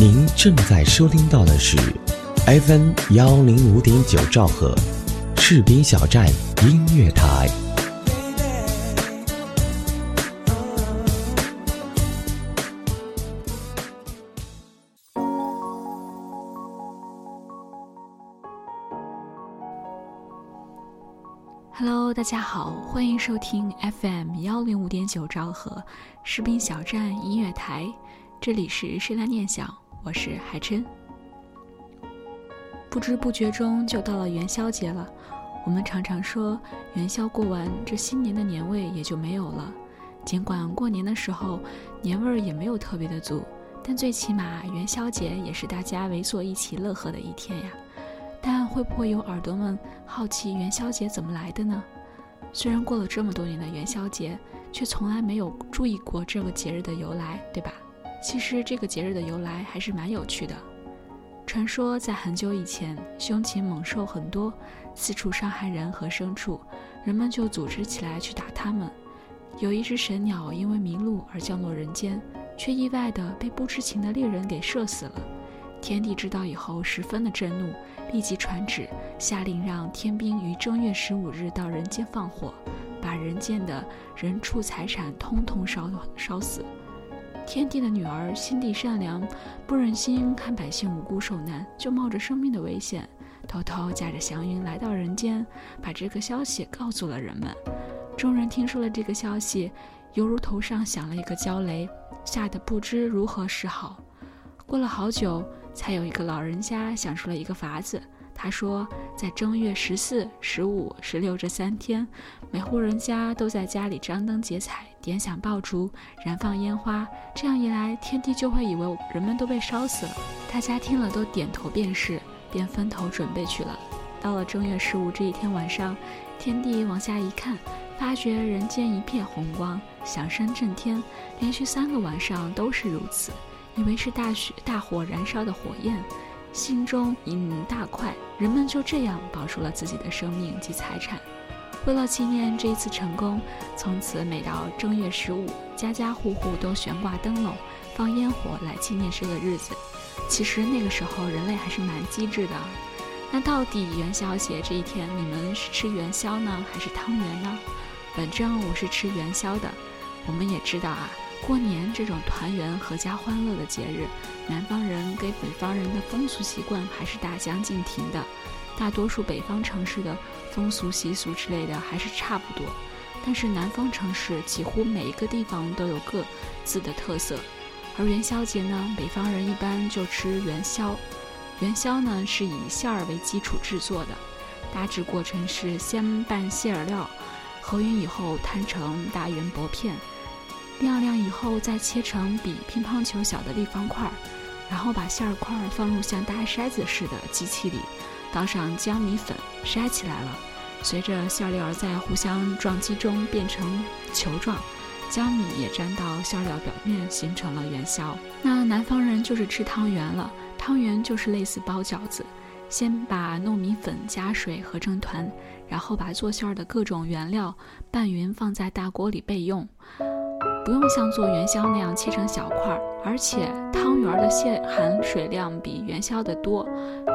您正在收听到的是 FM 幺零五点九兆赫，士兵小站音乐台。Hello，大家好，欢迎收听 FM 幺零五点九兆赫，士兵小站音乐台，这里是深蓝念想。我是海琛。不知不觉中就到了元宵节了。我们常常说元宵过完，这新年的年味也就没有了。尽管过年的时候年味儿也没有特别的足，但最起码元宵节也是大家围坐一起乐呵的一天呀。但会不会有耳朵们好奇元宵节怎么来的呢？虽然过了这么多年的元宵节，却从来没有注意过这个节日的由来，对吧？其实这个节日的由来还是蛮有趣的。传说在很久以前，凶禽猛兽很多，四处伤害人和牲畜，人们就组织起来去打它们。有一只神鸟因为迷路而降落人间，却意外地被不知情的猎人给射死了。天帝知道以后十分的震怒，立即传旨下令让天兵于正月十五日到人间放火，把人间的人畜财产通通烧烧死。天帝的女儿心地善良，不忍心看百姓无辜受难，就冒着生命的危险，偷偷驾着祥云来到人间，把这个消息告诉了人们。众人听说了这个消息，犹如头上响了一个焦雷，吓得不知如何是好。过了好久，才有一个老人家想出了一个法子。他说，在正月十四、十五、十六这三天，每户人家都在家里张灯结彩，点响爆竹，燃放烟花。这样一来，天帝就会以为人们都被烧死了。大家听了都点头便是，便分头准备去了。到了正月十五这一天晚上，天帝往下一看，发觉人间一片红光，响声震天，连续三个晚上都是如此，以为是大雪大火燃烧的火焰。心中一大快，人们就这样保住了自己的生命及财产。为了纪念这一次成功，从此每到正月十五，家家户户都悬挂灯笼、放烟火来纪念这个日子。其实那个时候人类还是蛮机智的。那到底元宵节这一天，你们是吃元宵呢，还是汤圆呢？反正我是吃元宵的。我们也知道啊。过年这种团圆、阖家欢乐的节日，南方人给北方人的风俗习惯还是大相径庭的。大多数北方城市的风俗习俗之类的还是差不多，但是南方城市几乎每一个地方都有各自的特色。而元宵节呢，北方人一般就吃元宵。元宵呢是以馅儿为基础制作的，大致过程是先拌馅儿料，和匀以后摊成大圆薄片。晾晾以后，再切成比乒乓球小的立方块，然后把馅儿块放入像大筛子似的机器里，倒上江米粉，筛起来了。随着馅料在互相撞击中变成球状，江米也粘到馅料表面，形成了元宵。那南方人就是吃汤圆了，汤圆就是类似包饺子，先把糯米粉加水合成团，然后把做馅儿的各种原料拌匀，放在大锅里备用。不用像做元宵那样切成小块儿，而且汤圆的馅含水量比元宵的多。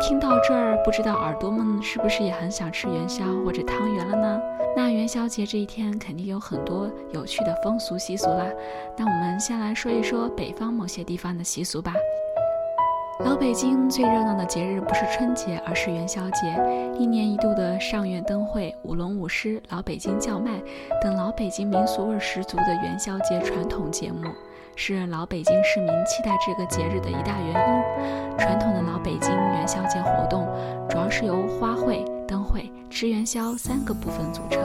听到这儿，不知道耳朵们是不是也很想吃元宵或者汤圆了呢？那元宵节这一天肯定有很多有趣的风俗习俗啦。那我们先来说一说北方某些地方的习俗吧。老北京最热闹的节日不是春节，而是元宵节。一年一度的上元灯会、舞龙舞狮、老北京叫卖等老北京民俗味十足的元宵节传统节目，是老北京市民期待这个节日的一大原因。传统的老北京元宵节活动主要是由花卉、灯会、吃元宵三个部分组成。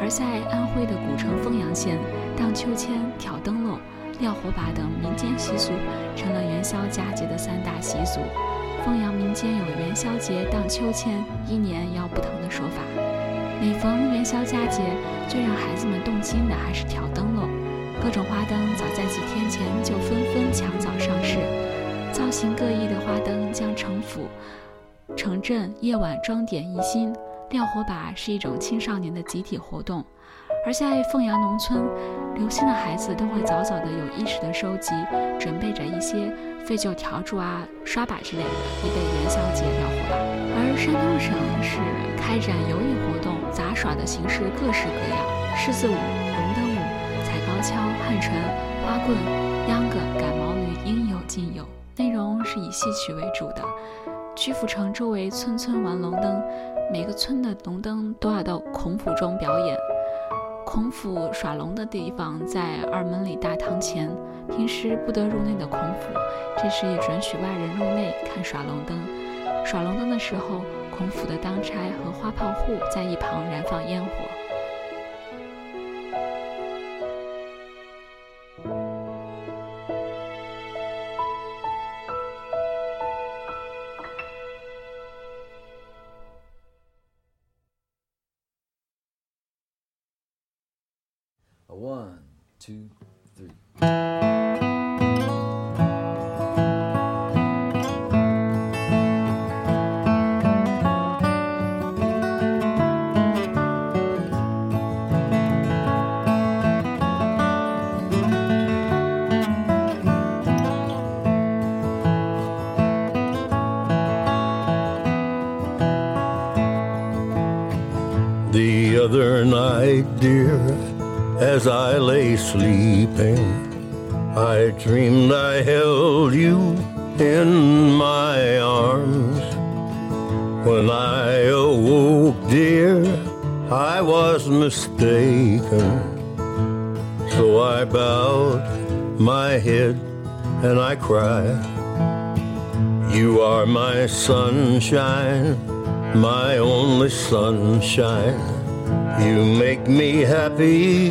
而在安徽的古城凤阳县，荡秋千、挑灯笼。撂火把等民间习俗成了元宵佳节的三大习俗。凤阳民间有元宵节、荡秋千，一年要不同的说法。每逢元宵佳节，最让孩子们动心的还是挑灯笼。各种花灯早在几天前就纷纷抢早上市，造型各异的花灯将城府、城镇夜晚装点一新。撂火把是一种青少年的集体活动。而在凤阳农村，留心的孩子都会早早的有意识的收集，准备着一些废旧笤帚啊、刷把之类的，以备元宵节撩火把。而山东省是开展游艺活动、杂耍的形式各式各样，狮子舞、龙灯舞、踩高跷、旱船、花棍、秧歌、赶毛驴，应有尽有。内容是以戏曲为主的。曲阜城周围村村玩龙灯，每个村的龙灯都要到孔府中表演。孔府耍龙的地方在二门里大堂前，平时不得入内的孔府，这时也准许外人入内看耍龙灯。耍龙灯的时候，孔府的当差和花炮户在一旁燃放烟火。Sleeping, I dreamed I held you in my arms. When I awoke, dear, I was mistaken. So I bowed my head and I cried. You are my sunshine, my only sunshine. You make me happy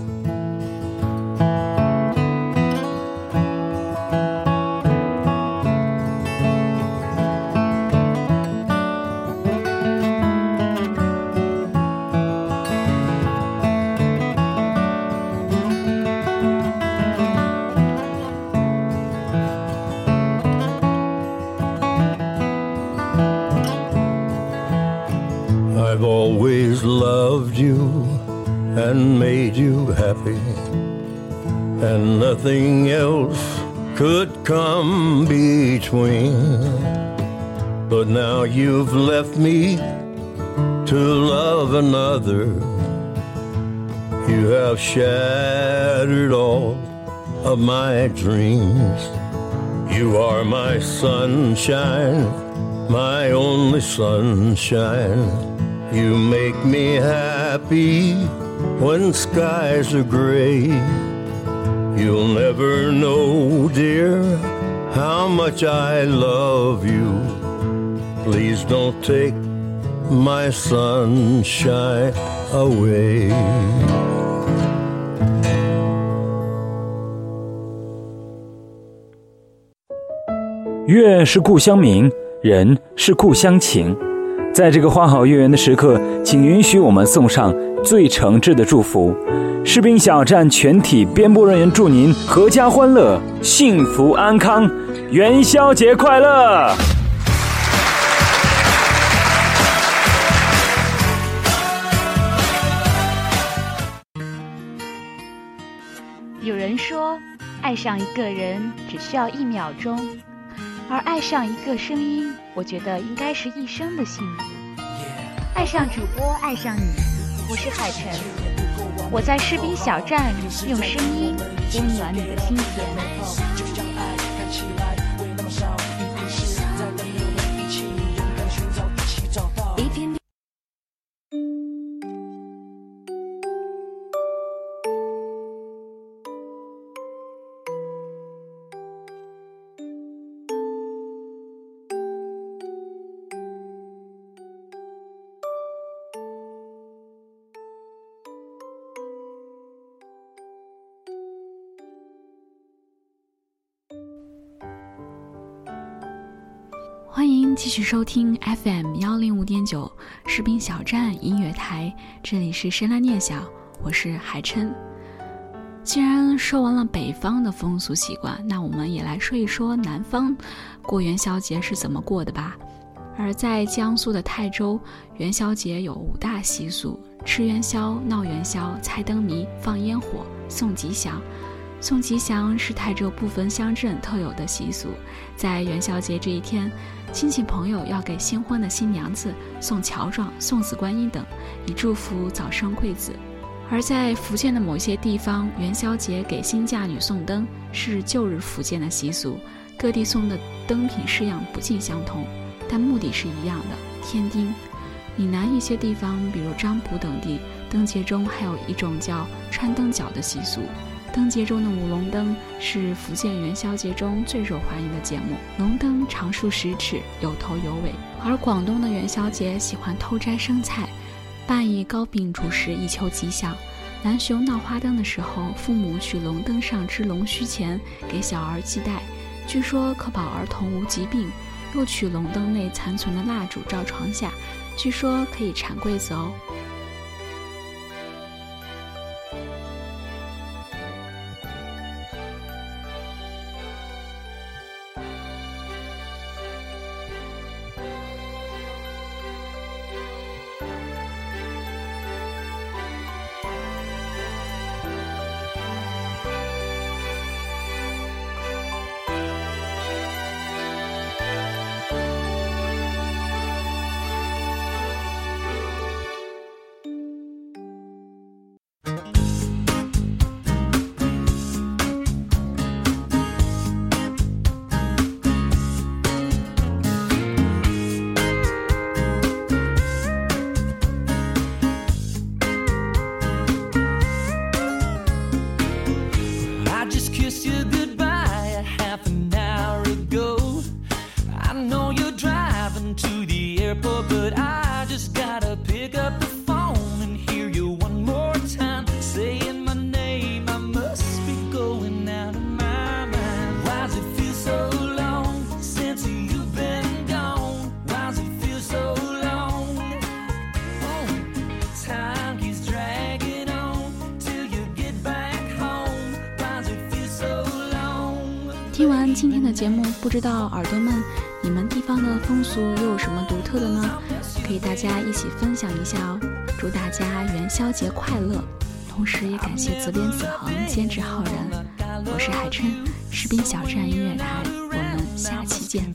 And made you happy, and nothing else could come between. But now you've left me to love another. You have shattered all of my dreams. You are my sunshine, my only sunshine. You make me happy when skies are gray. You'll never know, dear, how much I love you. Please don't take my sunshine away. 月是故乡明，人是故乡情。在这个花好月圆的时刻，请允许我们送上最诚挚的祝福。士兵小站全体编播人员祝您阖家欢乐、幸福安康，元宵节快乐！有人说，爱上一个人只需要一秒钟，而爱上一个声音，我觉得应该是一生的幸福。爱上主播，爱上你，我是海晨，我在士兵小站用声音温暖你的心田。继续收听 FM 幺零五点九士兵小站音乐台，这里是深蓝念想，我是海琛。既然说完了北方的风俗习惯，那我们也来说一说南方过元宵节是怎么过的吧。而在江苏的泰州，元宵节有五大习俗：吃元宵、闹元宵、猜灯谜、放烟火、送吉祥。送吉祥是泰州部分乡镇特有的习俗，在元宵节这一天，亲戚朋友要给新婚的新娘子送乔装、送子观音等，以祝福早生贵子。而在福建的某些地方，元宵节给新嫁女送灯是旧日福建的习俗，各地送的灯品式样不尽相同，但目的是一样的——添丁。闽南一些地方，比如漳浦等地，灯节中还有一种叫穿灯脚的习俗。灯节中的舞龙灯是福建元宵节中最受欢迎的节目。龙灯长数十尺，有头有尾。而广东的元宵节喜欢偷摘生菜。伴以糕饼主食以求吉祥。南雄闹花灯的时候，父母取龙灯上之龙须钱给小儿系带，据说可保儿童无疾病；又取龙灯内残存的蜡烛照床下，据说可以缠柜子哦。节目，不知道耳朵们，你们地方的风俗又有什么独特的呢？可以大家一起分享一下哦。祝大家元宵节快乐！同时也感谢责编子恒、监制浩然。我是海琛，士兵小站音乐台，我们下期见。